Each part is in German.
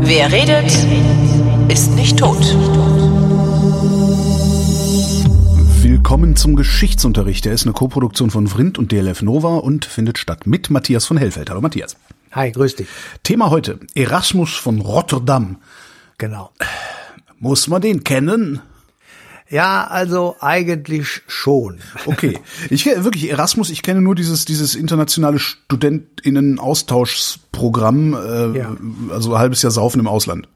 Wer redet, ist nicht tot. Willkommen zum Geschichtsunterricht. Der ist eine Koproduktion von Vrindt und DLF Nova und findet statt mit Matthias von Hellfeld. Hallo Matthias. Hi, grüß dich. Thema heute, Erasmus von Rotterdam. Genau. Muss man den kennen? Ja, also eigentlich schon. Okay. Ich kenne wirklich Erasmus, ich kenne nur dieses, dieses internationale StudentInnen-Austauschprogramm, äh, Ja. also ein halbes Jahr Saufen im Ausland.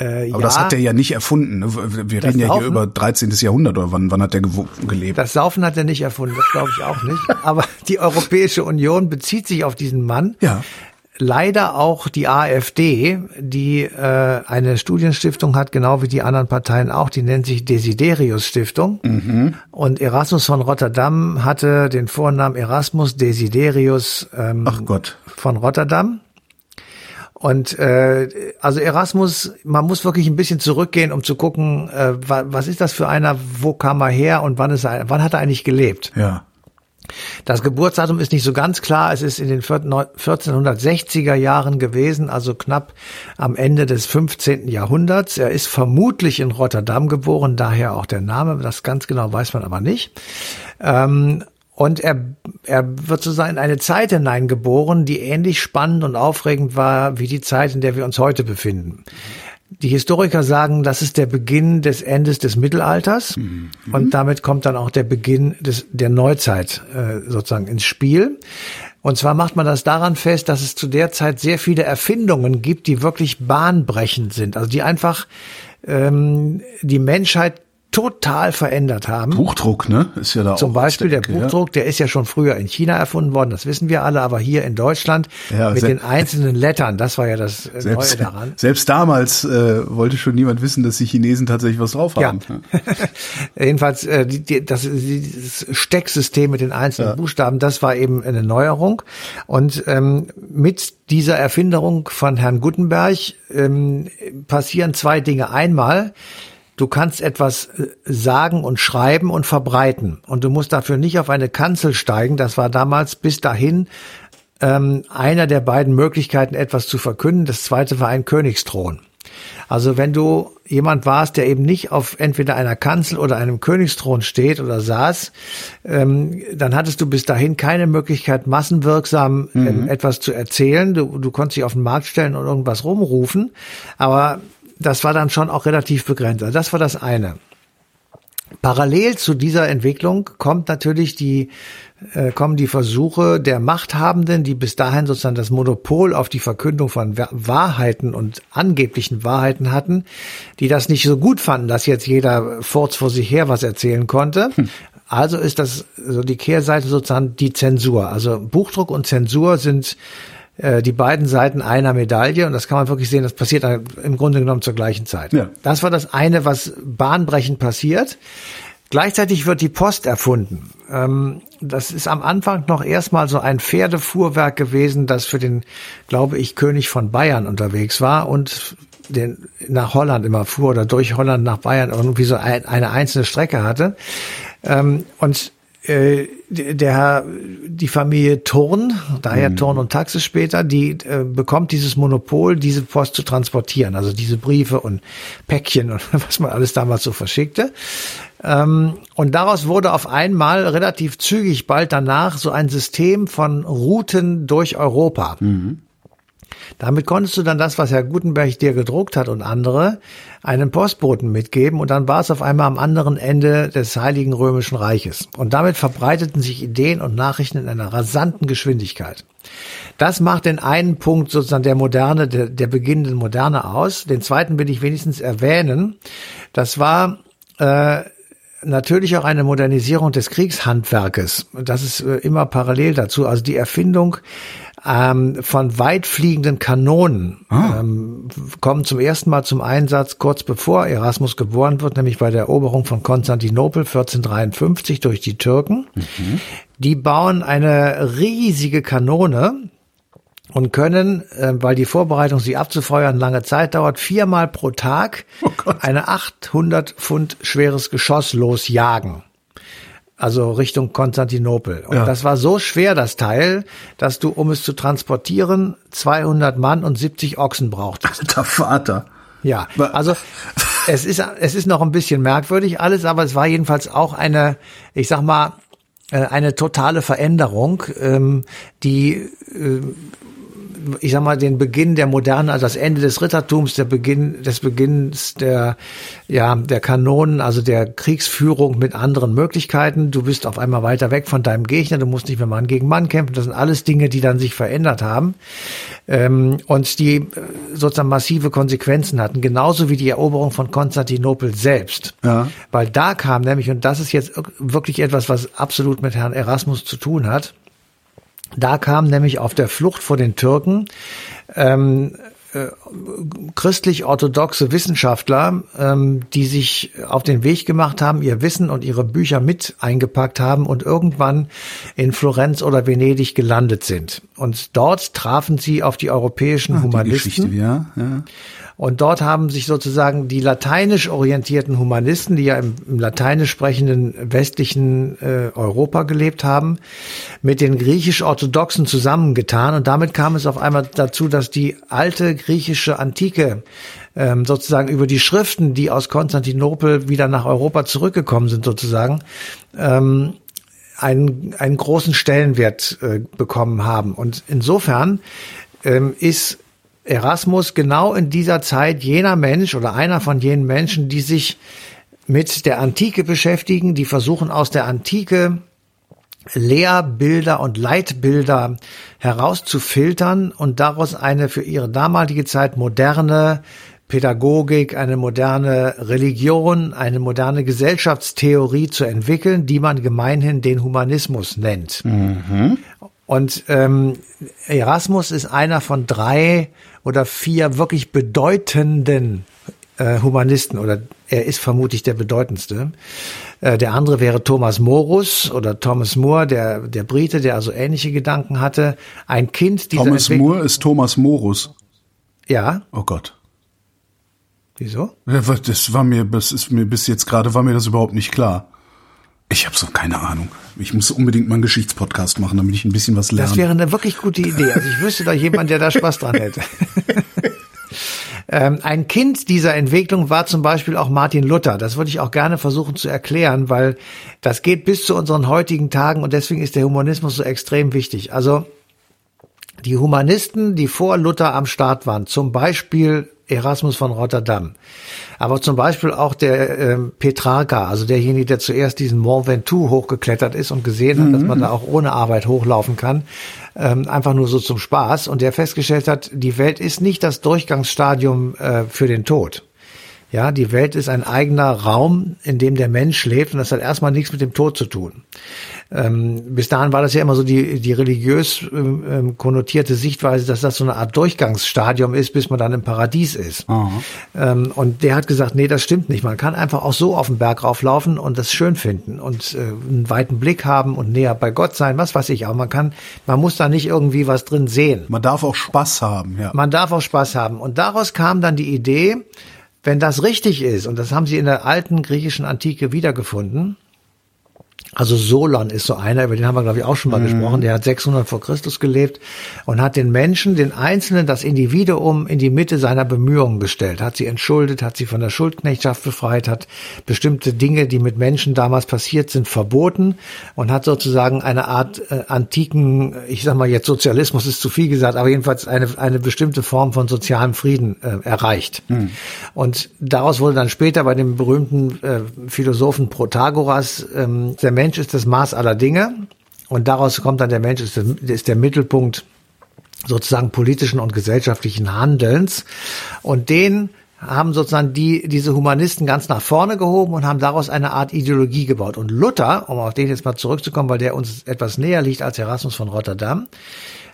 Äh, Aber ja, das hat er ja nicht erfunden. ne? Wir reden ja hier Saufen? über 13. Jahrhundert oder wann, wann hat der gewo- gelebt? das Saufen hat er nicht erfunden, das glaube ich auch nicht. Aber die Europäische Union bezieht sich auf diesen Mann. Ja. Leider auch die AfD, die äh, eine Studienstiftung hat, genau wie die anderen Parteien auch, die nennt sich Desiderius Stiftung. Und Erasmus von Rotterdam hatte den Vornamen Erasmus Desiderius ähm, Ach Gott. von Rotterdam. Und äh, also Erasmus, man muss wirklich ein bisschen zurückgehen, um zu gucken, äh, wa- was ist das für einer, wo kam er her und wann ist er, wann hat er eigentlich gelebt? Ja. Das Geburtsdatum ist nicht so ganz klar. Es ist in den 1460er Jahren gewesen, also knapp am Ende des 15. Jahrhunderts. Er ist vermutlich in Rotterdam geboren, daher auch der Name. Das ganz genau weiß man aber nicht. Ähm, und er, er wird sozusagen in eine Zeit hineingeboren, die ähnlich spannend und aufregend war wie die Zeit, in der wir uns heute befinden. Die Historiker sagen, das ist der Beginn des Endes des Mittelalters. Und damit kommt dann auch der Beginn des, der Neuzeit äh, sozusagen ins Spiel. Und zwar macht man das daran fest, dass es zu der Zeit sehr viele Erfindungen gibt, die wirklich bahnbrechend sind, also die einfach ähm, die Menschheit total verändert haben. Buchdruck, ne? Ist ja da Zum auch Beispiel der Ecke, ja. Buchdruck, der ist ja schon früher in China erfunden worden, das wissen wir alle, aber hier in Deutschland Ja, mit den einzelnen Lettern, das war ja das äh, Neue Selbst, daran. selbst damals äh, wollte schon niemand wissen, dass die Chinesen tatsächlich was drauf haben. Jedenfalls äh, die, die, das, dieses Stecksystem mit den einzelnen Buchstaben, das war eben eine Neuerung. Und ähm, mit dieser Erfinderung von Herrn Gutenberg ähm, passieren zwei Dinge. Einmal, du kannst etwas äh, sagen und schreiben und verbreiten. Und du musst dafür nicht auf eine Kanzel steigen. Das war damals bis dahin ähm, einer der beiden Möglichkeiten, etwas zu verkünden. Das zweite war ein Königsthron. Also wenn du jemand warst, der eben nicht auf entweder einer Kanzel oder einem Königsthron steht oder saß, ähm, dann hattest du bis dahin keine Möglichkeit, massenwirksam ähm, etwas zu erzählen. Du, du konntest dich auf den Markt stellen und irgendwas rumrufen, aber das war dann schon auch relativ begrenzt. Also das war das eine. Parallel zu dieser Entwicklung kommt natürlich die, äh, kommen die Versuche der Machthabenden, die bis dahin sozusagen das Monopol auf die Verkündung von Wa- Wahrheiten und angeblichen Wahrheiten hatten, die das nicht so gut fanden, dass jetzt jeder Furz vor sich her was erzählen konnte. Also ist das so die Kehrseite sozusagen die Zensur. Also Buchdruck und Zensur sind äh, die beiden Seiten einer Medaille und das kann man wirklich sehen, das passiert im Grunde genommen zur gleichen Zeit. Ja. Das war das eine, was bahnbrechend passiert. Gleichzeitig wird die Post erfunden. Ähm, das ist am Anfang noch erstmal so ein Pferdefuhrwerk gewesen, das für den, glaube ich, König von Bayern unterwegs war und den nach Holland immer fuhr oder durch Holland nach Bayern irgendwie so ein, eine einzelne Strecke hatte. Ähm, und der Herr, die Familie Thurn, daher Thurn und Taxis später, die äh, bekommt dieses Monopol, diese Post zu transportieren, also diese Briefe und Päckchen und was man alles damals so verschickte. Ähm, und daraus wurde auf einmal relativ zügig bald danach so ein System von Routen durch Europa. Damit konntest du dann das, was Herr Gutenberg dir gedruckt hat und andere, einem Postboten mitgeben und dann war es auf einmal am anderen Ende des Heiligen Römischen Reiches. Und damit verbreiteten sich Ideen und Nachrichten in einer rasanten Geschwindigkeit. Das macht den einen Punkt sozusagen der Moderne, der, der beginnenden Moderne aus. Den zweiten will ich wenigstens erwähnen. Das war äh, natürlich auch eine Modernisierung des Kriegshandwerkes. Das ist äh, immer parallel dazu. Also die Erfindung ähm, von weitfliegenden Kanonen ähm, kommen zum ersten Mal zum Einsatz kurz bevor Erasmus geboren wird, nämlich bei der Eroberung von Konstantinopel 1453 durch die Türken. Die bauen eine riesige Kanone, und können, äh, weil die Vorbereitung, sie abzufeuern, lange Zeit dauert, viermal pro Tag eine 800 Pfund schweres Geschoss losjagen. also Richtung Konstantinopel. Und Ja. das war so schwer, das Teil, dass du, um es zu transportieren, 200 Mann und 70 Ochsen brauchtest. Alter Vater. Ja, also es ist, es ist noch ein bisschen merkwürdig alles, aber es war jedenfalls auch eine, ich sag mal, äh, eine totale Veränderung, ähm, die äh, ich sag mal, den Beginn der Moderne, also das Ende des Rittertums, der Beginn des Beginns der, ja, der Kanonen, also der Kriegsführung mit anderen Möglichkeiten. Du bist auf einmal weiter weg von deinem Gegner, du musst nicht mehr Mann gegen Mann kämpfen. Das sind alles Dinge, die dann sich verändert haben ähm, und die äh, sozusagen massive Konsequenzen hatten, genauso wie die Eroberung von Konstantinopel selbst. Ja. Weil da kam nämlich, und das ist jetzt wirklich etwas, was absolut mit Herrn Erasmus zu tun hat, da kam nämlich auf der Flucht vor den Türken ähm, äh, christlich-orthodoxe Wissenschaftler, ähm, die sich auf den Weg gemacht haben, ihr Wissen und ihre Bücher mit eingepackt haben und irgendwann in Florenz oder Venedig gelandet sind. Und dort trafen sie auf die europäischen Die Humanisten. Geschichte, ja, ja. Und dort haben sich sozusagen die lateinisch orientierten Humanisten, die ja im, im lateinisch sprechenden westlichen äh, Europa gelebt haben, mit den griechisch-orthodoxen zusammengetan. Und damit kam es auf einmal dazu, dass die alte griechische Antike ähm, sozusagen über die Schriften, die aus Konstantinopel wieder nach Europa zurückgekommen sind, sozusagen, ähm, einen, einen großen Stellenwert äh, bekommen haben. Und insofern ähm, ist Erasmus genau in dieser Zeit jener Mensch oder einer von jenen Menschen, die sich mit der Antike beschäftigen, die versuchen aus der Antike Lehrbilder und Leitbilder herauszufiltern und daraus eine für ihre damalige Zeit moderne Pädagogik, eine moderne Religion, eine moderne Gesellschaftstheorie zu entwickeln, die man gemeinhin den Humanismus nennt. Und ähm, Erasmus ist einer von drei oder vier wirklich bedeutenden äh, Humanisten oder er ist vermutlich der bedeutendste. Äh, der andere wäre Thomas Morus oder Thomas More, der, der Brite, der also ähnliche Gedanken hatte. Ein Kind dieser Thomas Entwick- Moore ist Thomas Morus. Ja, Oh Gott. wieso? Das war mir, das ist mir bis jetzt gerade war mir das überhaupt nicht klar. Ich habe so keine Ahnung. Ich muss unbedingt mal einen Geschichtspodcast machen, damit ich ein bisschen was lerne. Das wäre eine wirklich gute Idee. Also ich wüsste da jemand, der da Spaß dran hätte. ähm, ein Kind dieser Entwicklung war zum Beispiel auch Martin Luther. Das würde ich auch gerne versuchen zu erklären, weil das geht bis zu unseren heutigen Tagen und deswegen ist der Humanismus so extrem wichtig. Also die Humanisten, die vor Luther am Start waren, zum Beispiel Erasmus von Rotterdam, aber zum Beispiel auch der ähm, Petrarca, also derjenige, der zuerst diesen Mont Ventoux hochgeklettert ist und gesehen hat, dass man da auch ohne Arbeit hochlaufen kann, ähm, einfach nur so zum Spaß und der festgestellt hat, die Welt ist nicht das Durchgangsstadium äh, für den Tod. Ja, die Welt ist ein eigener Raum, in dem der Mensch lebt und das hat erstmal nichts mit dem Tod zu tun. Ähm, bis dahin war das ja immer so die, die religiös ähm, ähm, konnotierte Sichtweise, dass das so eine Art Durchgangsstadium ist, bis man dann im Paradies ist. Ähm, und der hat gesagt, nee, das stimmt nicht. Man kann einfach auch so auf den Berg rauflaufen und das schön finden und äh, einen weiten Blick haben und näher bei Gott sein, was weiß ich. Aber man kann, man muss da nicht irgendwie was drin sehen. Man darf auch Spaß haben, ja. Man darf auch Spaß haben. Und daraus kam dann die Idee, wenn das richtig ist, und das haben sie in der alten griechischen Antike wiedergefunden, also Solon ist so einer, über den haben wir, glaube ich, auch schon mal gesprochen, der hat 600 vor Christus gelebt und hat den Menschen, den Einzelnen, das Individuum in die Mitte seiner Bemühungen gestellt, hat sie entschuldet, hat sie von der Schuldknechtschaft befreit, hat bestimmte Dinge, die mit Menschen damals passiert sind, verboten und hat sozusagen eine Art äh, antiken, ich sag mal jetzt Sozialismus ist zu viel gesagt, aber jedenfalls eine, eine bestimmte Form von sozialem Frieden äh, erreicht. Und daraus wurde dann später bei dem berühmten äh, Philosophen Protagoras, ähm, der Mensch ist das Maß aller Dinge. Und daraus kommt dann der Mensch ist der, ist der Mittelpunkt sozusagen politischen und gesellschaftlichen Handelns. Und den haben sozusagen die, diese Humanisten ganz nach vorne gehoben und haben daraus eine Art Ideologie gebaut. Und Luther, um auf den jetzt mal zurückzukommen, weil der uns etwas näher liegt als Erasmus von Rotterdam,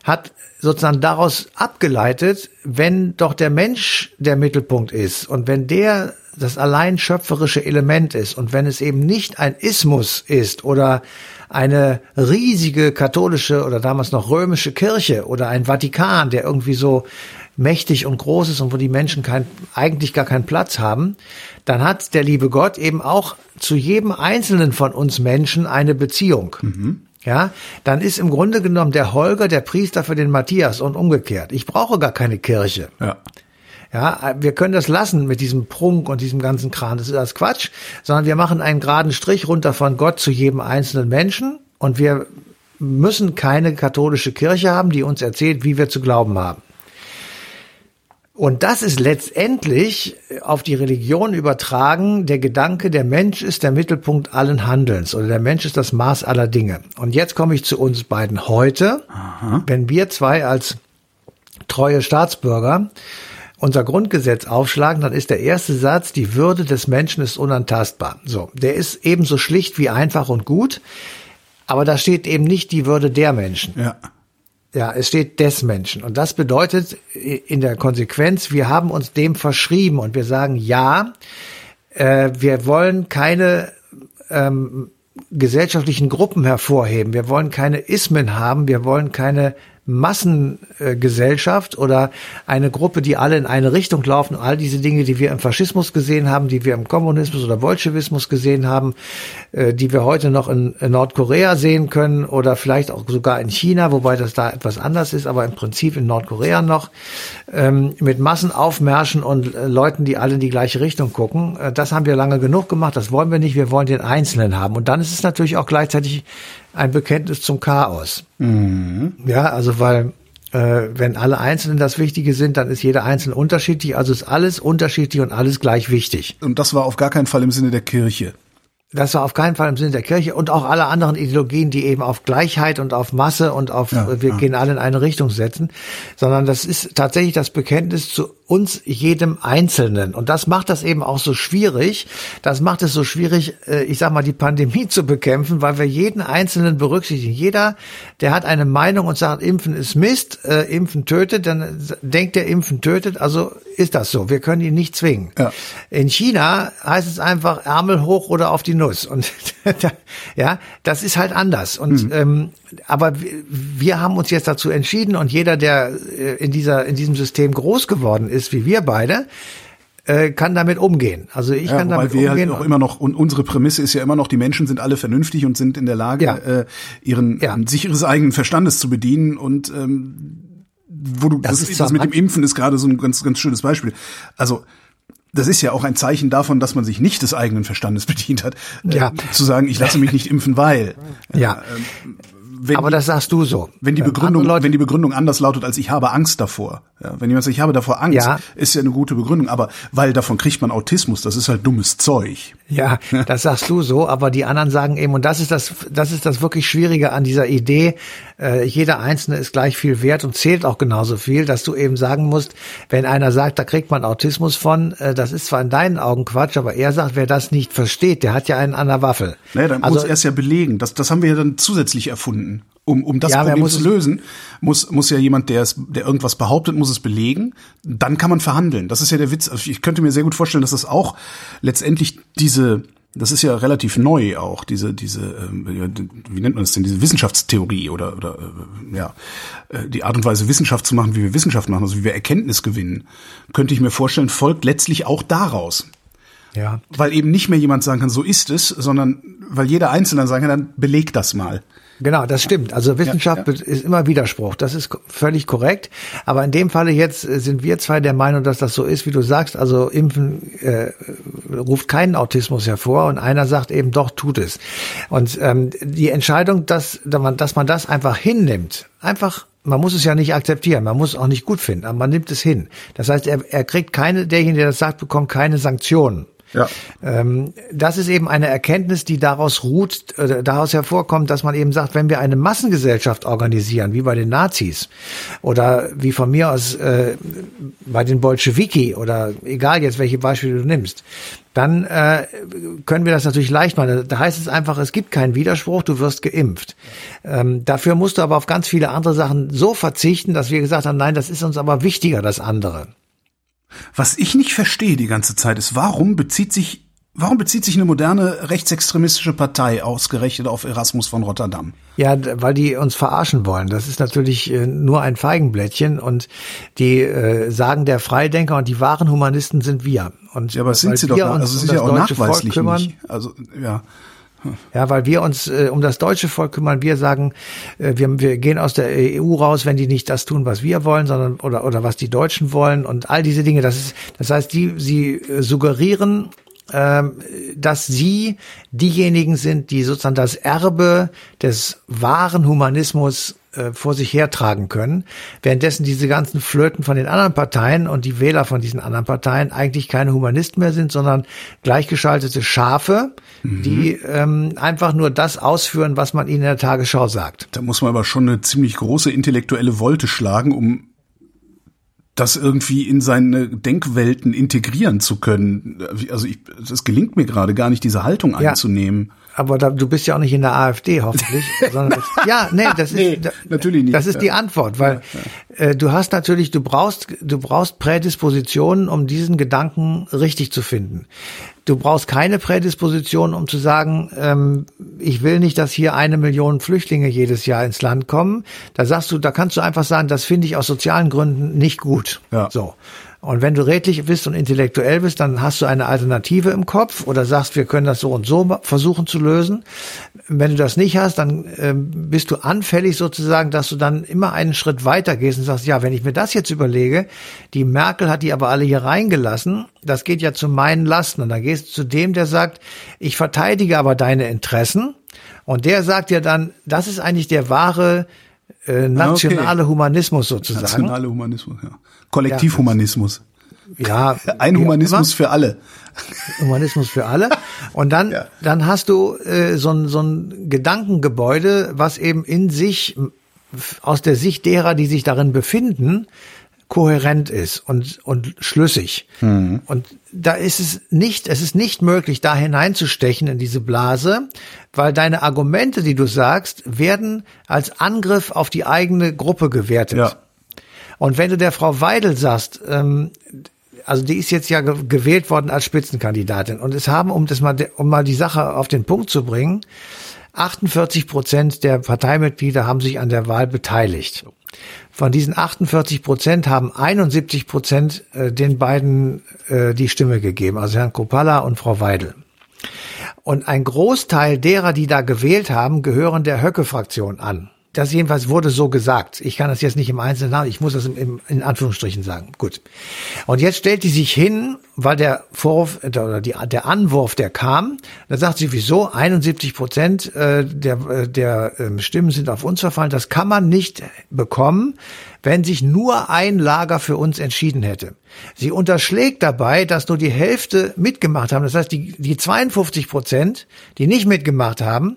hat sozusagen daraus abgeleitet, wenn doch der Mensch der Mittelpunkt ist und wenn der das allein schöpferische Element ist und wenn es eben nicht ein Ismus ist oder eine riesige katholische oder damals noch römische Kirche oder ein Vatikan, der irgendwie so mächtig und groß ist und wo die Menschen kein, eigentlich gar keinen Platz haben, dann hat der liebe Gott eben auch zu jedem einzelnen von uns Menschen eine Beziehung. Mhm. Ja, dann ist im Grunde genommen der Holger der Priester für den Matthias und umgekehrt. Ich brauche gar keine Kirche. Ja. Ja, wir können das lassen mit diesem Prunk und diesem ganzen Kran. Das ist alles Quatsch, sondern wir machen einen geraden Strich runter von Gott zu jedem einzelnen Menschen und wir müssen keine katholische Kirche haben, die uns erzählt, wie wir zu glauben haben. Und das ist letztendlich auf die Religion übertragen der Gedanke, der Mensch ist der Mittelpunkt allen Handelns oder der Mensch ist das Maß aller Dinge. Und jetzt komme ich zu uns beiden heute. Aha. Wenn wir zwei als treue Staatsbürger unser Grundgesetz aufschlagen, dann ist der erste Satz, die Würde des Menschen ist unantastbar. So, der ist ebenso schlicht wie einfach und gut, aber da steht eben nicht die Würde der Menschen. Ja. Ja, es steht des Menschen. Und das bedeutet in der Konsequenz, wir haben uns dem verschrieben und wir sagen, ja, äh, wir wollen keine ähm, gesellschaftlichen Gruppen hervorheben. Wir wollen keine Ismen haben. Wir wollen keine Massengesellschaft oder eine Gruppe, die alle in eine Richtung laufen. All diese Dinge, die wir im Faschismus gesehen haben, die wir im Kommunismus oder Bolschewismus gesehen haben, äh, die wir heute noch in, Nordkorea sehen können oder vielleicht auch sogar in China, wobei das da etwas anders ist, aber im Prinzip in Nordkorea noch, ähm, mit Massenaufmärschen und äh, Leuten, die alle in die gleiche Richtung gucken. Äh, das haben wir lange genug gemacht. Das wollen wir nicht. Wir wollen den Einzelnen haben. Und dann ist es natürlich auch gleichzeitig ein Bekenntnis zum Chaos. Mhm. Ja, also weil äh, wenn alle Einzelnen das Wichtige sind, dann ist jeder Einzelne unterschiedlich. Also ist alles unterschiedlich und alles gleich wichtig. Und das war auf gar keinen Fall im Sinne der Kirche. Das war auf keinen Fall im Sinne der Kirche und auch alle anderen Ideologien, die eben auf Gleichheit und auf Masse und auf ja, wir ja. gehen alle in eine Richtung setzen, sondern das ist tatsächlich das Bekenntnis zu uns jedem Einzelnen. Und das macht das eben auch so schwierig. Das macht es so schwierig, äh, ich sag mal, die Pandemie zu bekämpfen, weil wir jeden Einzelnen berücksichtigen. Jeder, der hat eine Meinung und sagt, Impfen ist Mist, äh, Impfen tötet, dann denkt der Impfen tötet, also ist das so. Wir können ihn nicht zwingen. Ja. In China heißt es einfach Ärmel hoch oder auf die Nuss. Und ja, das ist halt anders. Und mhm. ähm, aber wir haben uns jetzt dazu entschieden und jeder, der äh, in dieser in diesem System groß geworden ist, wie wir beide, äh, kann damit umgehen. Also ich ja, kann damit wir umgehen. Halt auch immer noch und unsere Prämisse ist ja immer noch, die Menschen sind alle vernünftig und sind in der Lage, ja. äh, ihren ja. sich ihres eigenen Verstandes zu bedienen und ähm, wo du das, das, das mit dem Impfen ist gerade so ein ganz ganz schönes Beispiel. Also das ist ja auch ein Zeichen davon, dass man sich nicht des eigenen Verstandes bedient hat, ja. Äh, zu sagen, ich lasse mich nicht impfen, weil. Ja. Äh, wenn, aber das sagst du so. Wenn die Begründung, wenn die Begründung anders lautet als ich habe Angst davor. Ja, wenn jemand sagt, ich habe davor Angst, ja. ist ja eine gute Begründung. Aber weil davon kriegt man Autismus, das ist halt dummes Zeug. Ja, das sagst du so. Aber die anderen sagen eben, und das ist das, das ist das wirklich Schwierige an dieser Idee. Äh, jeder Einzelne ist gleich viel wert und zählt auch genauso viel, dass du eben sagen musst, wenn einer sagt, da kriegt man Autismus von, äh, das ist zwar in deinen Augen Quatsch, aber er sagt, wer das nicht versteht, der hat ja einen an der Waffel. Naja, dann also, muss er es ja belegen. Das, das haben wir ja dann zusätzlich erfunden. Um, um das ja, Problem zu lösen, muss, muss ja jemand, der, es, der irgendwas behauptet, muss es belegen. Dann kann man verhandeln. Das ist ja der Witz. Also ich könnte mir sehr gut vorstellen, dass das auch letztendlich diese, das ist ja relativ neu auch, diese, diese, ähm, wie nennt man das denn, diese Wissenschaftstheorie oder, oder äh, ja, äh, die Art und Weise, Wissenschaft zu machen, wie wir Wissenschaft machen, also wie wir Erkenntnis gewinnen, könnte ich mir vorstellen, folgt letztlich auch daraus. Ja. Weil eben nicht mehr jemand sagen kann, so ist es, sondern weil jeder Einzelne sagen kann, dann beleg das mal. Genau, das stimmt. Also Wissenschaft ja, ja. ist immer Widerspruch. Das ist völlig korrekt. Aber in dem Falle jetzt äh, sind wir zwei der Meinung, dass das so ist, wie du sagst. Also Impfen äh, ruft keinen Autismus hervor und einer sagt eben doch, tut es. Und ähm, die Entscheidung, dass, dass man das einfach hinnimmt, einfach man muss es ja nicht akzeptieren, man muss es auch nicht gut finden, aber man nimmt es hin. Das heißt, er, er kriegt keine, derjenige, der das sagt, bekommt keine Sanktionen. Ja. Ähm, das ist eben eine Erkenntnis, die daraus ruht, äh, daraus hervorkommt, dass man eben sagt, wenn wir eine Massengesellschaft organisieren, wie bei den Nazis oder wie von mir aus äh, bei den Bolschewiki oder egal jetzt welche Beispiele du nimmst, dann äh, können wir das natürlich leicht machen. Da heißt es einfach, es gibt keinen Widerspruch, du wirst geimpft. Ähm, dafür musst du aber auf ganz viele andere Sachen so verzichten, dass wir gesagt haben, nein, das ist uns aber wichtiger, das andere. Was ich nicht verstehe die ganze Zeit ist, warum bezieht sich Warum bezieht sich eine moderne rechtsextremistische Partei ausgerechnet auf Erasmus von Rotterdam? Ja, weil die uns verarschen wollen. Das ist natürlich äh, nur ein Feigenblättchen und die äh, sagen der Freidenker und die wahren Humanisten sind wir. Und ja, aber sind sie doch, also es ist ja auch nachweislich nicht. Also ja. Ja, weil wir uns äh, um das deutsche Volk kümmern. Wir sagen, äh, wir, wir gehen aus der EU raus, wenn die nicht das tun, was wir wollen, sondern oder oder was die Deutschen wollen und all diese Dinge. Das ist, das heißt, die sie äh, suggerieren ähm, dass sie diejenigen sind, die sozusagen das Erbe des wahren Humanismus äh, vor sich hertragen können, währenddessen diese ganzen Flirten von den anderen Parteien und die Wähler von diesen anderen Parteien eigentlich keine Humanisten mehr sind, sondern gleichgeschaltete Schafe, mhm. die ähm, einfach nur das ausführen, was man ihnen in der Tagesschau sagt. Da muss man aber schon eine ziemlich große intellektuelle Wolte schlagen, um das irgendwie in seine Denkwelten integrieren zu können. Also ich, es gelingt mir gerade gar nicht, diese Haltung ja, einzunehmen. Aber da, du bist ja auch nicht in der AfD, hoffentlich. sondern das, ja, nee, das ist nee, natürlich nicht. Das ist die Antwort, weil ja, ja. Äh, du hast natürlich, du brauchst, du brauchst Prädispositionen, um diesen Gedanken richtig zu finden. Du brauchst keine Prädisposition, um zu sagen, ähm, ich will nicht, dass hier eine Million Flüchtlinge jedes Jahr ins Land kommen. Da sagst du, da kannst du einfach sagen, das finde ich aus sozialen Gründen nicht gut. Ja. So. Und wenn du redlich bist und intellektuell bist, dann hast du eine Alternative im Kopf oder sagst, wir können das so und so versuchen zu lösen. Wenn du das nicht hast, dann äh, bist du anfällig sozusagen, dass du dann immer einen Schritt weiter gehst und sagst, ja, wenn ich mir das jetzt überlege, die Merkel hat die aber alle hier reingelassen, das geht ja zu meinen Lasten. Und dann gehst du zu dem, der sagt, ich verteidige aber deine Interessen. Und der sagt ja dann, das ist eigentlich der wahre äh, nationale okay. Humanismus sozusagen. Nationale Humanismus, ja. Kollektivhumanismus. Ja. Ein Humanismus für alle. Humanismus für alle. Und dann, ja. dann hast du äh, so, ein, so ein Gedankengebäude, was eben in sich, aus der Sicht derer, die sich darin befinden, kohärent ist und, und schlüssig. Mhm. Und da ist es nicht, es ist nicht möglich, da hineinzustechen in diese Blase, weil deine Argumente, die du sagst, werden als Angriff auf die eigene Gruppe gewertet. Ja. Und wenn du der Frau Weidel sagst, ähm, also die ist jetzt ja gewählt worden als Spitzenkandidatin und es haben, um das mal, um mal die Sache auf den Punkt zu bringen, 48 Prozent der Parteimitglieder haben sich an der Wahl beteiligt. Von diesen 48 Prozent haben 71 Prozent äh, den beiden äh, die Stimme gegeben, also Herrn Kopalla und Frau Weidel. Und ein Großteil derer, die da gewählt haben, gehören der Höcke-Fraktion an. Das jedenfalls wurde so gesagt. Ich kann das jetzt nicht im Einzelnen sagen, ich muss das im, im, in Anführungsstrichen sagen. Gut. Und jetzt stellt die sich hin, weil der Vorwurf oder die, der Anwurf, der kam, da sagt sie, wieso 71 Prozent äh, der, äh, der äh, Stimmen sind auf uns verfallen. Das kann man nicht bekommen, wenn sich nur ein Lager für uns entschieden hätte. Sie unterschlägt dabei, dass nur die Hälfte mitgemacht haben. Das heißt, die, die 52 Prozent, die nicht mitgemacht haben,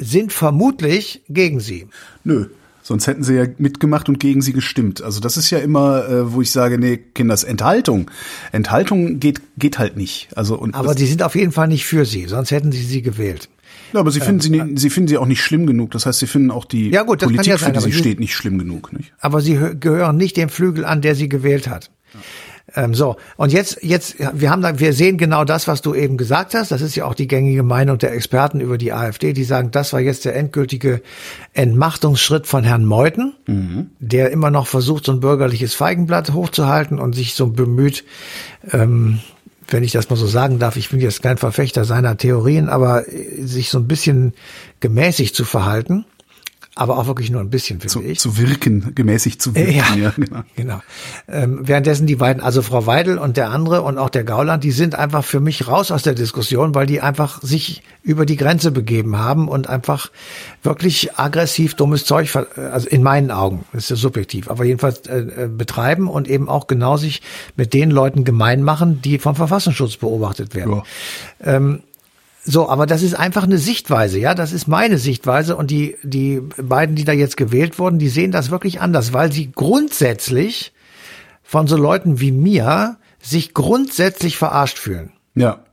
sind vermutlich gegen sie. Nö. Sonst hätten sie ja mitgemacht und gegen sie gestimmt. Also das ist ja immer, äh, wo ich sage, nee, Kinders, Enthaltung. Enthaltung geht, geht halt nicht. Also, und aber die sind auf jeden Fall nicht für sie, sonst hätten sie sie gewählt. Ja, aber sie finden ähm, sie, sie finden sie auch nicht schlimm genug. Das heißt, sie finden auch die ja gut, Politik, ja sein, für die sie steht, nicht schlimm genug. Nicht? Aber sie gehören nicht dem Flügel an, der sie gewählt hat. Ähm, so, und jetzt, jetzt, wir haben da, wir sehen genau das, was du eben gesagt hast. Das ist ja auch die gängige Meinung der Experten über die AfD, die sagen, das war jetzt der endgültige Entmachtungsschritt von Herrn Meuthen, mhm. der immer noch versucht, so ein bürgerliches Feigenblatt hochzuhalten und sich so bemüht, ähm, wenn ich das mal so sagen darf, ich bin jetzt kein Verfechter seiner Theorien, aber sich so ein bisschen gemäßigt zu verhalten aber auch wirklich nur ein bisschen, finde zu, ich. Zu wirken, gemäßig zu wirken. Ja, ja genau. genau. Ähm, währenddessen die beiden, also Frau Weidel und der andere und auch der Gauland, die sind einfach für mich raus aus der Diskussion, weil die einfach sich über die Grenze begeben haben und einfach wirklich aggressiv dummes Zeug, also in meinen Augen, ist ja subjektiv, aber jedenfalls äh, äh, betreiben und eben auch genau sich mit den Leuten gemein machen, die vom Verfassungsschutz beobachtet werden. Ja. Ähm, so, aber das ist einfach eine Sichtweise, ja, das ist meine Sichtweise und die, die beiden, die da jetzt gewählt wurden, die sehen das wirklich anders, weil sie grundsätzlich von so Leuten wie mir sich grundsätzlich verarscht fühlen. Ja.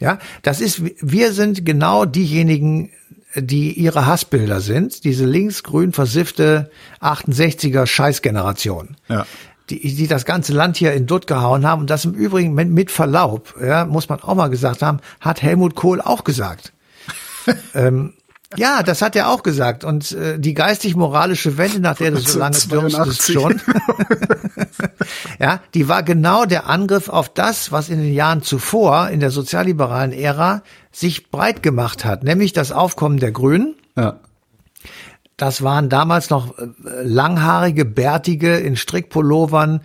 Ja, das ist, wir sind genau diejenigen, die ihre Hassbilder sind, diese linksgrün versiffte 68er Scheißgeneration. Ja die, die das ganze Land hier in Dutt gehauen haben. Und das im Übrigen mit, mit Verlaub, ja, muss man auch mal gesagt haben, hat Helmut Kohl auch gesagt. ähm, ja, das hat er auch gesagt. Und äh, die geistig-moralische Wende, nach der du so lange dürstest schon, ja, die war genau der Angriff auf das, was in den Jahren zuvor in der sozialliberalen Ära sich breit gemacht hat, nämlich das Aufkommen der Grünen. Ja. Das waren damals noch äh, langhaarige, bärtige, in Strickpullovern,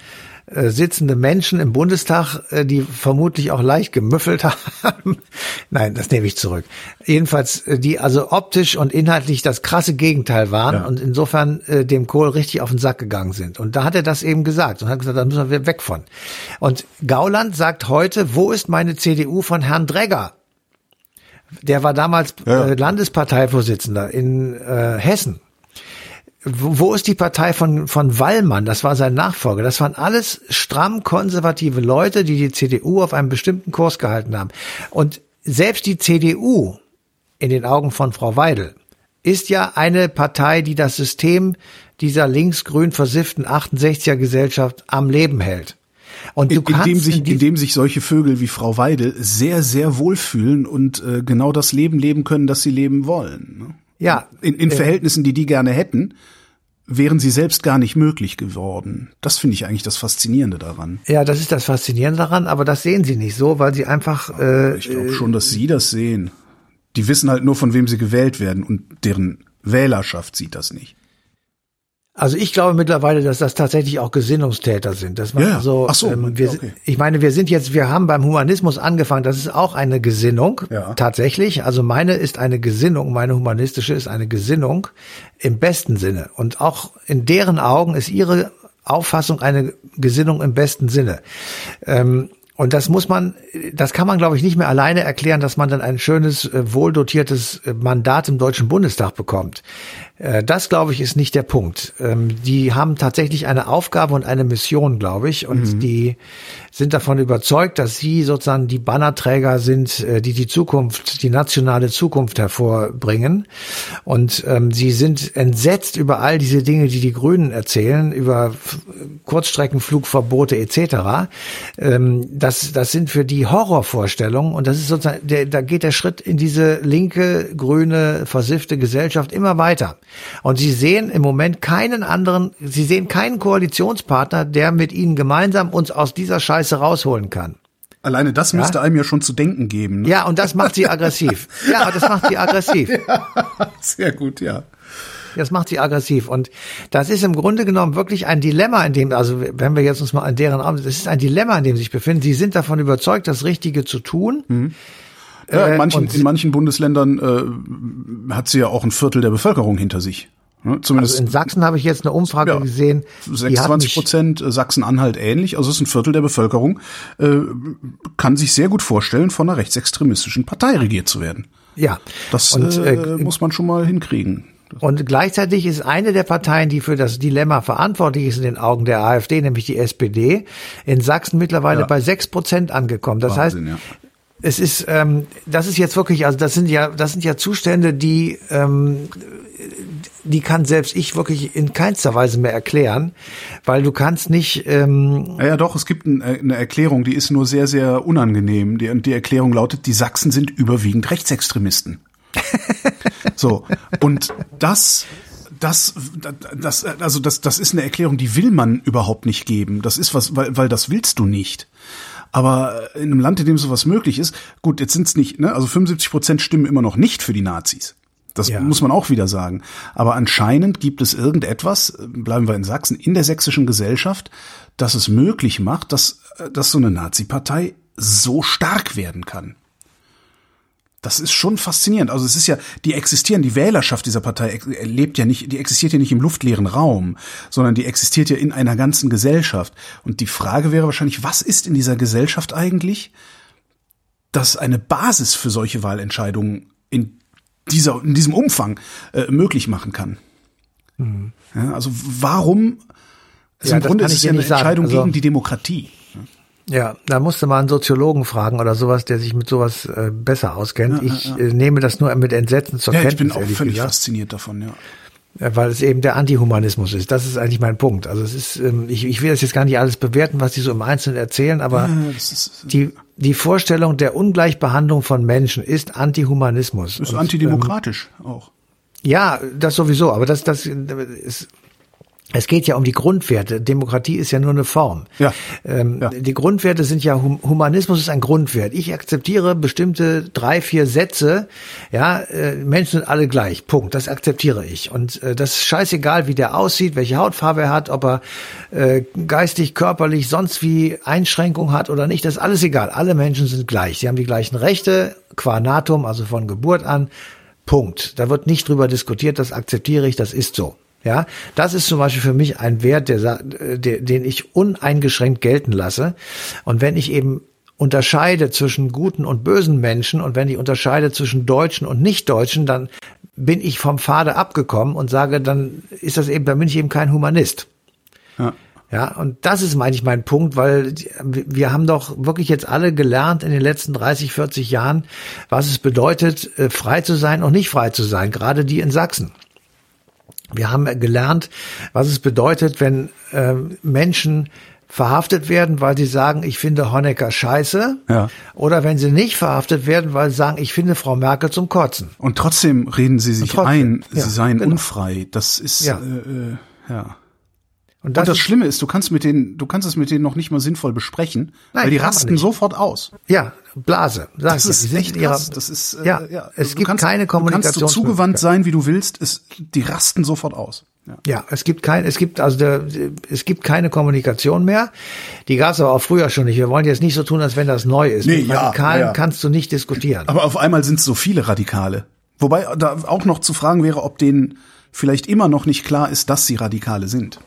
äh, sitzende Menschen im Bundestag, äh, die vermutlich auch leicht gemüffelt haben. Nein, das nehme ich zurück. Jedenfalls, äh, die also optisch und inhaltlich das krasse Gegenteil waren ja. und insofern äh, dem Kohl richtig auf den Sack gegangen sind. Und da hat er das eben gesagt und hat gesagt, da müssen wir weg von. Und Gauland sagt heute, wo ist meine CDU von Herrn Dregger? Der war damals ja. äh, Landesparteivorsitzender in äh, Hessen wo ist die Partei von, von Wallmann? Das war sein Nachfolger. Das waren alles stramm konservative Leute, die die CDU auf einem bestimmten Kurs gehalten haben. Und selbst die CDU in den Augen von Frau Weidel ist ja eine Partei, die das System dieser linksgrün versifften 68er Gesellschaft am Leben hält. Und du in, indem, sich, in indem sich solche Vögel wie Frau Weidel sehr, sehr wohlfühlen und äh, genau das Leben leben können, das sie leben wollen. Ne? Ja. In, in äh, Verhältnissen, die die gerne hätten, wären sie selbst gar nicht möglich geworden. Das finde ich eigentlich das Faszinierende daran. Ja, das ist das Faszinierende daran, aber das sehen sie nicht so, weil sie einfach. Äh, ich glaube schon, dass sie das sehen. Die wissen halt nur, von wem sie gewählt werden und deren Wählerschaft sieht das nicht. Also ich glaube mittlerweile, dass das tatsächlich auch Gesinnungstäter sind. Das ja, so, Ach so ähm, wir, okay. ich meine, wir sind jetzt, wir haben beim Humanismus angefangen. Das ist auch eine Gesinnung ja. tatsächlich. Also meine ist eine Gesinnung, meine humanistische ist eine Gesinnung im besten Sinne. Und auch in deren Augen ist ihre Auffassung eine Gesinnung im besten Sinne. Ähm, und das muss man, das kann man, glaube ich, nicht mehr alleine erklären, dass man dann ein schönes, äh, wohldotiertes äh, Mandat im Deutschen Bundestag bekommt. Äh, das, glaube ich, ist nicht der Punkt. Ähm, die haben tatsächlich eine Aufgabe und eine Mission, glaube ich, und mhm. die sind davon überzeugt, dass sie sozusagen die Bannerträger sind, äh, die die Zukunft, die nationale Zukunft hervorbringen. Und ähm, sie sind entsetzt über all diese Dinge, die die Grünen erzählen, über Kurzstreckenflugverbote etc. Ähm, das, das sind für die Horrorvorstellungen und das ist sozusagen, der, da geht der Schritt in diese linke, grüne, versiffte Gesellschaft immer weiter. Und sie sehen im Moment keinen anderen, sie sehen keinen Koalitionspartner, der mit ihnen gemeinsam uns aus dieser Scheiße rausholen kann. Alleine das ja? müsste einem ja schon zu denken geben. Ne? Ja, und das macht sie aggressiv. ja, das macht sie aggressiv. Ja, sehr gut, ja. Das macht sie aggressiv. Und das ist im Grunde genommen wirklich ein Dilemma, in dem, also wenn wir jetzt uns mal an deren Arm, das ist ein Dilemma, in dem sie sich befinden. Sie sind davon überzeugt, das Richtige zu tun. Mhm. Ja, in, äh, manchen, in manchen Bundesländern äh, hat sie ja auch ein Viertel der Bevölkerung hinter sich. Ja, zumindest also in Sachsen habe ich jetzt eine Umfrage ja, gesehen. 26 Prozent, äh, Sachsen-Anhalt ähnlich, also es ist ein Viertel der Bevölkerung, äh, kann sich sehr gut vorstellen, von einer rechtsextremistischen Partei regiert zu werden. Ja. Das und, äh, äh, muss man schon mal hinkriegen. Und gleichzeitig ist eine der Parteien, die für das Dilemma verantwortlich ist in den Augen der AfD, nämlich die SPD, in Sachsen mittlerweile ja. bei sechs Prozent angekommen. Das Wahnsinn, heißt, ja es ist, ähm, das ist jetzt wirklich, also das sind ja, das sind ja Zustände, die, ähm, die kann selbst ich wirklich in keinster Weise mehr erklären, weil du kannst nicht. Ähm ja, ja, doch, es gibt ein, eine Erklärung, die ist nur sehr, sehr unangenehm. Die, die Erklärung lautet: Die Sachsen sind überwiegend Rechtsextremisten. so und das das, das, also das, das ist eine Erklärung, die will man überhaupt nicht geben. Das ist was, weil, weil das willst du nicht. Aber in einem Land, in dem sowas möglich ist, gut, jetzt sind es nicht, ne, also 75 Prozent stimmen immer noch nicht für die Nazis. Das ja. muss man auch wieder sagen. Aber anscheinend gibt es irgendetwas, bleiben wir in Sachsen, in der sächsischen Gesellschaft, das es möglich macht, dass, dass so eine Nazi-Partei so stark werden kann. Das ist schon faszinierend. Also es ist ja, die existieren, die Wählerschaft dieser Partei lebt ja nicht, die existiert ja nicht im luftleeren Raum, sondern die existiert ja in einer ganzen Gesellschaft. Und die Frage wäre wahrscheinlich, was ist in dieser Gesellschaft eigentlich, das eine Basis für solche Wahlentscheidungen in dieser, in diesem Umfang äh, möglich machen kann? Mhm. Ja, also warum? Also ja, Im Grunde ist es ja eine Entscheidung also, gegen die Demokratie. Ja, da musste man einen Soziologen fragen oder sowas, der sich mit sowas äh, besser auskennt. Ja, ich. Äh, nehme das nur mit Entsetzen zur ja, Kenntnis. Ich bin auch völlig gesagt. fasziniert davon, ja. Weil es eben der Antihumanismus ist. Das ist eigentlich mein Punkt. Also es ist, ähm, ich, ich will das jetzt gar nicht alles bewerten, was die so im Einzelnen erzählen, aber ja, ist, die, die Vorstellung der Ungleichbehandlung von Menschen ist Antihumanismus. Ist Und, antidemokratisch ähm, auch. Ja, das sowieso, aber das, das ist, es geht ja um die Grundwerte. Demokratie ist ja nur eine Form. Ja, ähm, ja. Die Grundwerte sind ja, Humanismus ist ein Grundwert. Ich akzeptiere bestimmte drei, vier Sätze. Ja, äh, Menschen sind alle gleich. Punkt. Das akzeptiere ich. Und äh, das ist scheißegal, wie der aussieht, welche Hautfarbe er hat, ob er äh, geistig, körperlich, sonst wie Einschränkung hat oder nicht. Das ist alles egal. Alle Menschen sind gleich. Sie haben die gleichen Rechte, qua natum, also von Geburt an. Punkt. Da wird nicht drüber diskutiert. Das akzeptiere ich. Das ist so. Ja, das ist zum Beispiel für mich ein Wert, der, der, den ich uneingeschränkt gelten lasse. Und wenn ich eben unterscheide zwischen guten und bösen Menschen und wenn ich unterscheide zwischen Deutschen und Nicht-Deutschen, dann bin ich vom Pfade abgekommen und sage, dann ist das eben, dann bin ich eben kein Humanist. Ja. Ja, und das ist, meine ich, mein Punkt, weil wir haben doch wirklich jetzt alle gelernt in den letzten 30, 40 Jahren, was es bedeutet, äh, frei zu sein und nicht frei zu sein, gerade die in Sachsen. Wir haben gelernt, was es bedeutet, wenn äh, Menschen verhaftet werden, weil sie sagen, ich finde Honecker scheiße. Ja. Oder wenn sie nicht verhaftet werden, weil sie sagen, ich finde Frau Merkel zum Kotzen. Und trotzdem reden sie sich trotzdem, ein, sie seien genau. unfrei. Das ist ja. Äh, äh ja. Und das, und das Schlimme ist, du kannst mit denen, du kannst es mit denen noch nicht mal sinnvoll besprechen, Nein, weil die rasten sofort aus. Ja, Blase. Sag das ist echt krass. Das ist äh, ja, ja. Es du gibt kannst, keine Kommunikation. Du kannst so zugewandt sein, wie du willst. Es, die rasten sofort aus. Ja. ja, es gibt kein, es gibt also der, es gibt keine Kommunikation mehr. Die gab es aber auch früher schon nicht. Wir wollen jetzt nicht so tun, als wenn das neu ist. Nee, Mit ja, Radikalen ja, kannst du nicht diskutieren. Aber auf einmal sind es so viele Radikale. Wobei da auch noch zu fragen wäre, ob denen vielleicht immer noch nicht klar ist, dass sie Radikale sind.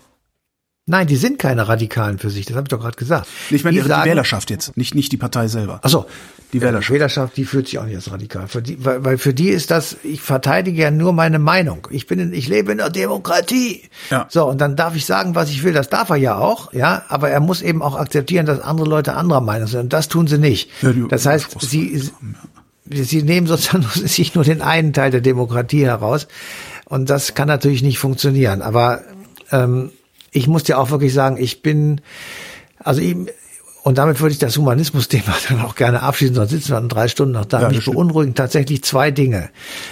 Nein, die sind keine Radikalen für sich, das habe ich doch gerade gesagt. Ich meine, die, die, sagen, die Wählerschaft jetzt, nicht, nicht die Partei selber. Ach so, die Wählerschaft. Die Wählerschaft, die fühlt sich auch nicht als radikal. Für die, weil, weil für die ist das, ich verteidige ja nur meine Meinung. Ich bin, in, ich lebe in der Demokratie. Ja. So, und dann darf ich sagen, was ich will. Das darf er ja auch, ja. Aber er muss eben auch akzeptieren, dass andere Leute anderer Meinung sind. Und das tun sie nicht. Ja, das heißt, sie, sie nehmen sozusagen sich nur den einen Teil der Demokratie heraus. Und das kann natürlich nicht funktionieren. Aber ähm, ich muss dir auch wirklich sagen, ich bin, also ich, und damit würde ich das Humanismus-Thema dann auch gerne abschließen, sonst sitzen wir in drei Stunden noch da. Ja, Mich beunruhigen tatsächlich zwei Dinge.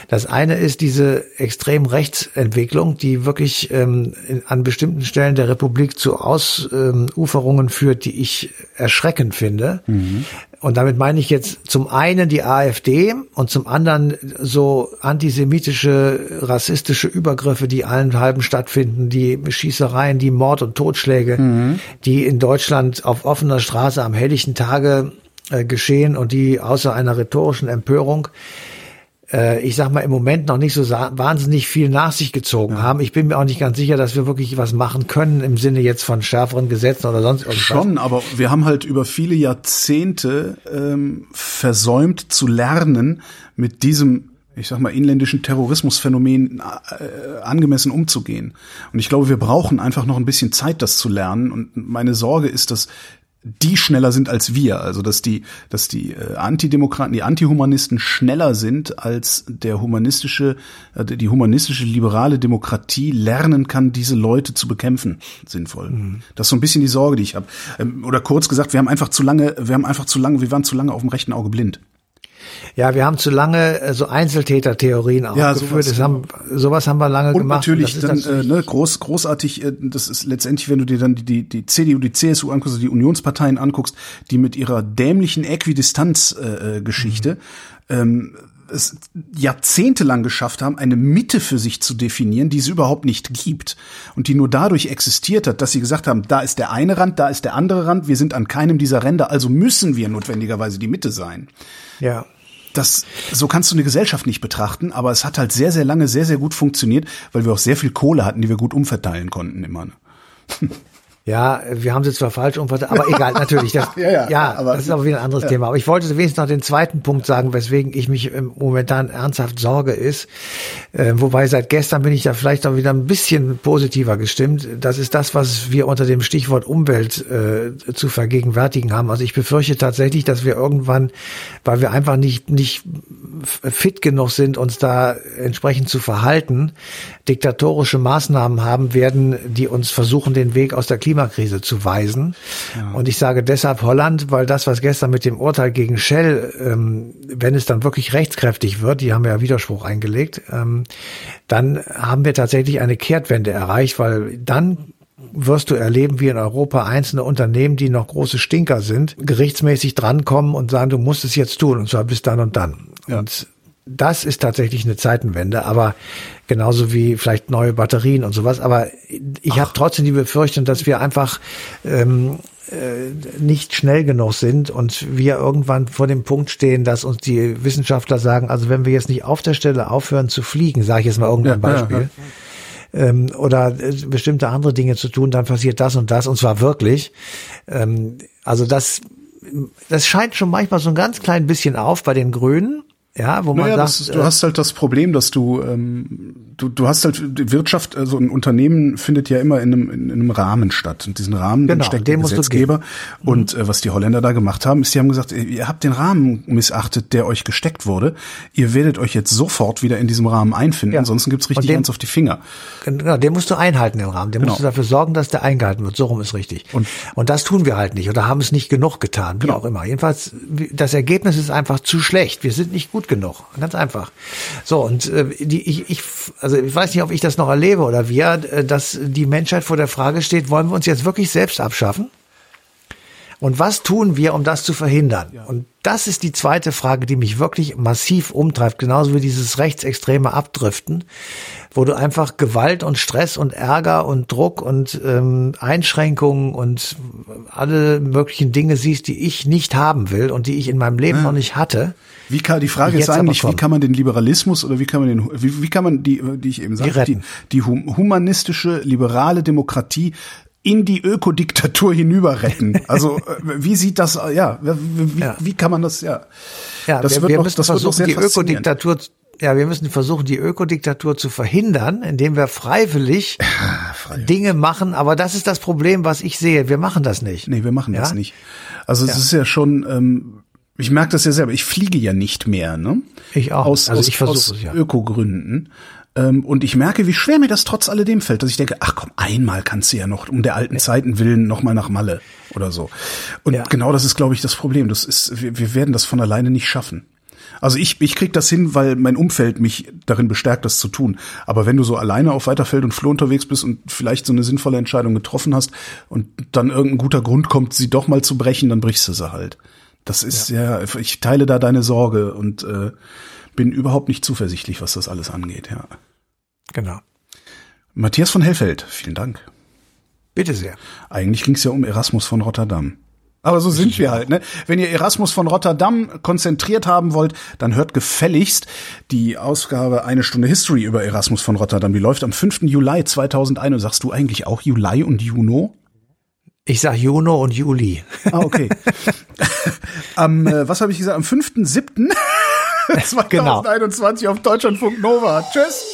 Das eine ist diese extrem Rechtsentwicklung, die wirklich ähm, in, an bestimmten Stellen der Republik zu Ausuferungen ähm, führt, die ich erschreckend finde. Mhm. Und damit meine ich jetzt zum einen die AfD und zum anderen so antisemitische, rassistische Übergriffe, die allen halben stattfinden, die Schießereien, die Mord und Totschläge, mhm. die in Deutschland auf offener Straße am helllichen Tage äh, geschehen und die außer einer rhetorischen Empörung äh, ich sag mal, im Moment noch nicht so wahnsinnig viel nach sich gezogen ja. haben. Ich bin mir auch nicht ganz sicher, dass wir wirklich was machen können im Sinne jetzt von schärferen Gesetzen oder sonst irgendwas. Schon, aber wir haben halt über viele Jahrzehnte ähm, versäumt zu lernen, mit diesem ich sag mal, inländischen Terrorismusphänomen äh, angemessen umzugehen. Und ich glaube, wir brauchen einfach noch ein bisschen Zeit, das zu lernen. Und meine Sorge ist, dass die schneller sind als wir, also dass die, dass die äh, Antidemokraten, die Antihumanisten schneller sind als der humanistische, äh, die humanistische liberale Demokratie lernen kann, diese Leute zu bekämpfen, sinnvoll. Mhm. Das ist so ein bisschen die Sorge, die ich habe. Ähm, oder kurz gesagt, wir haben einfach zu lange, wir haben einfach zu lange, wir waren zu lange auf dem rechten Auge blind. Ja, wir haben zu lange äh, so Einzeltätertheorien ja, aufgeführt. Sowas, haben, sowas haben wir lange und gemacht. Natürlich, und dann, natürlich äh, ne, groß, großartig, äh, das ist letztendlich, wenn du dir dann die, die, die CDU, die CSU anguckst, die Unionsparteien anguckst, die mit ihrer dämlichen Äquidistanz-Geschichte äh, ähm, es jahrzehntelang geschafft haben, eine Mitte für sich zu definieren, die es überhaupt nicht gibt und die nur dadurch existiert hat, dass sie gesagt haben, da ist der eine Rand, da ist der andere Rand, wir sind an keinem dieser Ränder, also müssen wir notwendigerweise die Mitte sein. Ja das, so kannst du eine Gesellschaft nicht betrachten, aber es hat halt sehr, sehr lange sehr, sehr gut funktioniert, weil wir auch sehr viel Kohle hatten, die wir gut umverteilen konnten immer. Ja, wir haben sie zwar falsch umverteilt, aber egal, natürlich. Das, ja, ja, ja aber, das ist aber wieder ein anderes ja. Thema. Aber ich wollte wenigstens noch den zweiten Punkt sagen, weswegen ich mich momentan ernsthaft sorge, ist, äh, wobei seit gestern bin ich ja vielleicht auch wieder ein bisschen positiver gestimmt. Das ist das, was wir unter dem Stichwort Umwelt äh, zu vergegenwärtigen haben. Also ich befürchte tatsächlich, dass wir irgendwann, weil wir einfach nicht, nicht fit genug sind, uns da entsprechend zu verhalten, diktatorische Maßnahmen haben werden, die uns versuchen, den Weg aus der Klima Klimakrise zu weisen. Ja. Und ich sage deshalb Holland, weil das, was gestern mit dem Urteil gegen Shell, ähm, wenn es dann wirklich rechtskräftig wird, die haben ja Widerspruch eingelegt, ähm, dann haben wir tatsächlich eine Kehrtwende erreicht, weil dann wirst du erleben, wie in Europa einzelne Unternehmen, die noch große Stinker sind, gerichtsmäßig drankommen und sagen, du musst es jetzt tun, und zwar bis dann und dann. Ja. Und das ist tatsächlich eine Zeitenwende, aber genauso wie vielleicht neue Batterien und sowas. Aber ich habe trotzdem die Befürchtung, dass wir einfach ähm, äh, nicht schnell genug sind und wir irgendwann vor dem Punkt stehen, dass uns die Wissenschaftler sagen, also wenn wir jetzt nicht auf der Stelle aufhören zu fliegen, sage ich jetzt mal irgendein ja, Beispiel. Ja, ja. Ähm, oder äh, bestimmte andere Dinge zu tun, dann passiert das und das und zwar wirklich. Ähm, also das, das scheint schon manchmal so ein ganz klein bisschen auf bei den Grünen. Ja, wo man naja, sagt, das, du äh, hast halt das Problem, dass du ähm, du du hast halt die Wirtschaft, also ein Unternehmen findet ja immer in einem, in einem Rahmen statt und diesen Rahmen genau, steckt der Gesetzgeber mhm. und äh, was die Holländer da gemacht haben, ist, die haben gesagt, ihr habt den Rahmen missachtet, der euch gesteckt wurde, ihr werdet euch jetzt sofort wieder in diesem Rahmen einfinden, ja. ansonsten gibt's richtig den, eins auf die Finger. Genau, den musst du einhalten den Rahmen, den genau. musst du dafür sorgen, dass der eingehalten wird, so rum ist richtig. Und, und das tun wir halt nicht oder haben es nicht genug getan, wie genau. auch immer. Jedenfalls das Ergebnis ist einfach zu schlecht. Wir sind nicht gut gut genug. Ganz einfach. So, und äh, die, ich, ich, also ich weiß nicht, ob ich das noch erlebe oder wir, äh, dass die Menschheit vor der Frage steht, wollen wir uns jetzt wirklich selbst abschaffen? Und was tun wir, um das zu verhindern? Ja. Und das ist die zweite Frage, die mich wirklich massiv umtreibt, genauso wie dieses rechtsextreme Abdriften, wo du einfach Gewalt und Stress und Ärger und Druck und ähm, Einschränkungen und alle möglichen Dinge siehst, die ich nicht haben will und die ich in meinem Leben ja. noch nicht hatte. Wie kann, die Frage ist eigentlich, wie kann man den Liberalismus oder wie kann man den, wie, wie kann man die, die ich eben sagte, die, die, humanistische, liberale Demokratie in die Ökodiktatur hinüber retten. Also äh, wie sieht das? Ja, wie, ja. wie kann man das? Ja, ja das wir, wird wir noch, das versuchen, wird noch sehr die Ökodiktatur. Ja, wir müssen versuchen, die Ökodiktatur zu verhindern, indem wir freiwillig Dinge machen. Aber das ist das Problem, was ich sehe. Wir machen das nicht. Nee, wir machen ja? das nicht. Also es ist ja schon. Ähm, ich merke das ja selber. Ich fliege ja nicht mehr, ne? Ich auch. Aus, also aus, ich aus es, ja. Ökogründen. Ähm, und ich merke, wie schwer mir das trotz alledem fällt, dass ich denke, ach komm, einmal kannst du ja noch um der alten Zeiten willen noch mal nach Malle oder so. Und ja. genau das ist, glaube ich, das Problem. Das ist, wir, wir werden das von alleine nicht schaffen. Also ich, ich krieg das hin, weil mein Umfeld mich darin bestärkt, das zu tun. Aber wenn du so alleine auf Weiterfeld und Floh unterwegs bist und vielleicht so eine sinnvolle Entscheidung getroffen hast und dann irgendein guter Grund kommt, sie doch mal zu brechen, dann brichst du sie halt. Das ist ja, ja ich teile da deine Sorge und äh, bin überhaupt nicht zuversichtlich, was das alles angeht, ja. Genau. Matthias von Hellfeld, vielen Dank. Bitte sehr. Eigentlich ging es ja um Erasmus von Rotterdam. Aber so sind wir halt, ne? Wenn ihr Erasmus von Rotterdam konzentriert haben wollt, dann hört gefälligst die Ausgabe Eine Stunde History über Erasmus von Rotterdam. Die läuft am 5. Juli 2001. Sagst du eigentlich auch Juli und Juno? Ich sag Juno und Juli. Ah, okay. am, äh, was habe ich gesagt? Am 5.7. 2021 genau. auf Deutschlandfunk Nova. Tschüss.